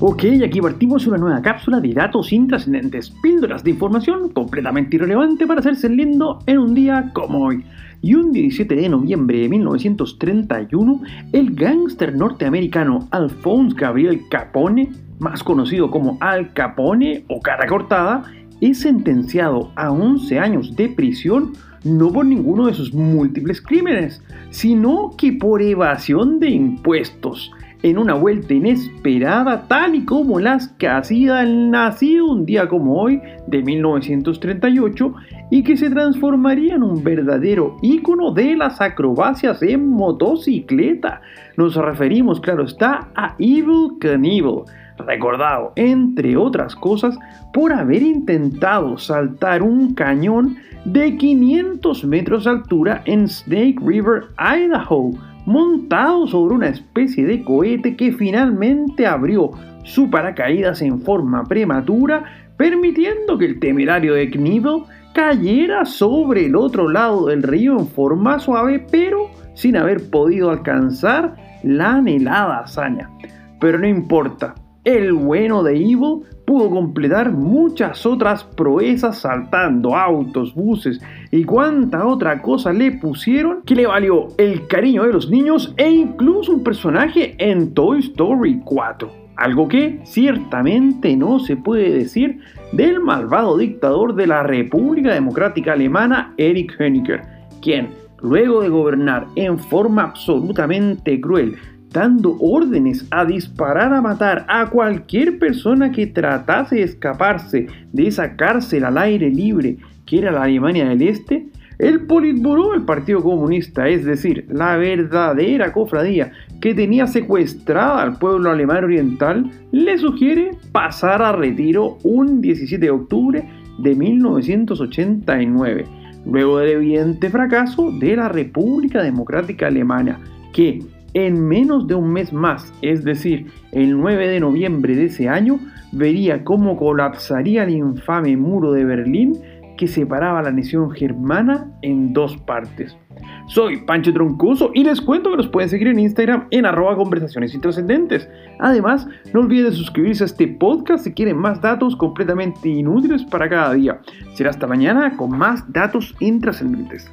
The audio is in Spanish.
Ok, aquí partimos una nueva cápsula de datos intrascendentes, píldoras de información completamente irrelevante para hacerse lindo en un día como hoy. Y un 17 de noviembre de 1931, el gángster norteamericano Alphonse Gabriel Capone, más conocido como Al Capone o cara cortada, es sentenciado a 11 años de prisión no por ninguno de sus múltiples crímenes, sino que por evasión de impuestos en una vuelta inesperada tal y como las que hacía el nacido un día como hoy de 1938 y que se transformaría en un verdadero ícono de las acrobacias en motocicleta. Nos referimos, claro está, a Evil Knievel, recordado, entre otras cosas, por haber intentado saltar un cañón de 500 metros de altura en Snake River, Idaho, montado sobre una especie de cohete que finalmente abrió su paracaídas en forma prematura, permitiendo que el temerario de cayera sobre el otro lado del río en forma suave, pero sin haber podido alcanzar la anhelada hazaña. Pero no importa, el bueno de Evil pudo completar muchas otras proezas saltando autos, buses y cuánta otra cosa le pusieron que le valió el cariño de los niños e incluso un personaje en Toy Story 4. Algo que ciertamente no se puede decir del malvado dictador de la República Democrática Alemana, Erich Honecker, quien, luego de gobernar en forma absolutamente cruel dando órdenes a disparar a matar a cualquier persona que tratase de escaparse de esa cárcel al aire libre que era la Alemania del Este, el Politburo del Partido Comunista, es decir, la verdadera cofradía que tenía secuestrada al pueblo alemán oriental, le sugiere pasar a retiro un 17 de octubre de 1989, luego del evidente fracaso de la República Democrática Alemana, que en menos de un mes más, es decir, el 9 de noviembre de ese año, vería cómo colapsaría el infame muro de Berlín que separaba la nación germana en dos partes. Soy Pancho Troncoso y les cuento que nos pueden seguir en Instagram en arroba conversaciones intrascendentes. Además, no olviden suscribirse a este podcast si quieren más datos completamente inútiles para cada día. Será hasta mañana con más datos intrascendentes.